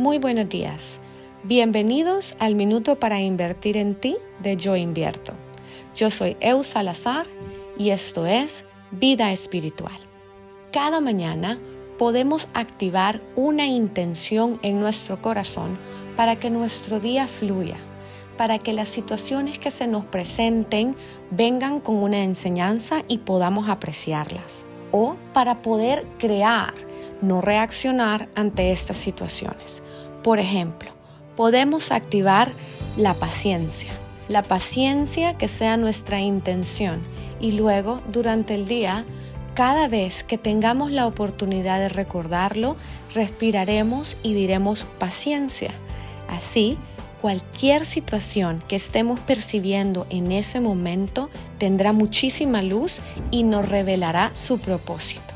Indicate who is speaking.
Speaker 1: Muy buenos días. Bienvenidos al Minuto para Invertir en Ti de Yo Invierto. Yo soy Eu Salazar y esto es Vida Espiritual. Cada mañana podemos activar una intención en nuestro corazón para que nuestro día fluya, para que las situaciones que se nos presenten vengan con una enseñanza y podamos apreciarlas, o para poder crear, no reaccionar ante estas situaciones. Por ejemplo, podemos activar la paciencia. La paciencia que sea nuestra intención y luego durante el día, cada vez que tengamos la oportunidad de recordarlo, respiraremos y diremos paciencia. Así, cualquier situación que estemos percibiendo en ese momento tendrá muchísima luz y nos revelará su propósito.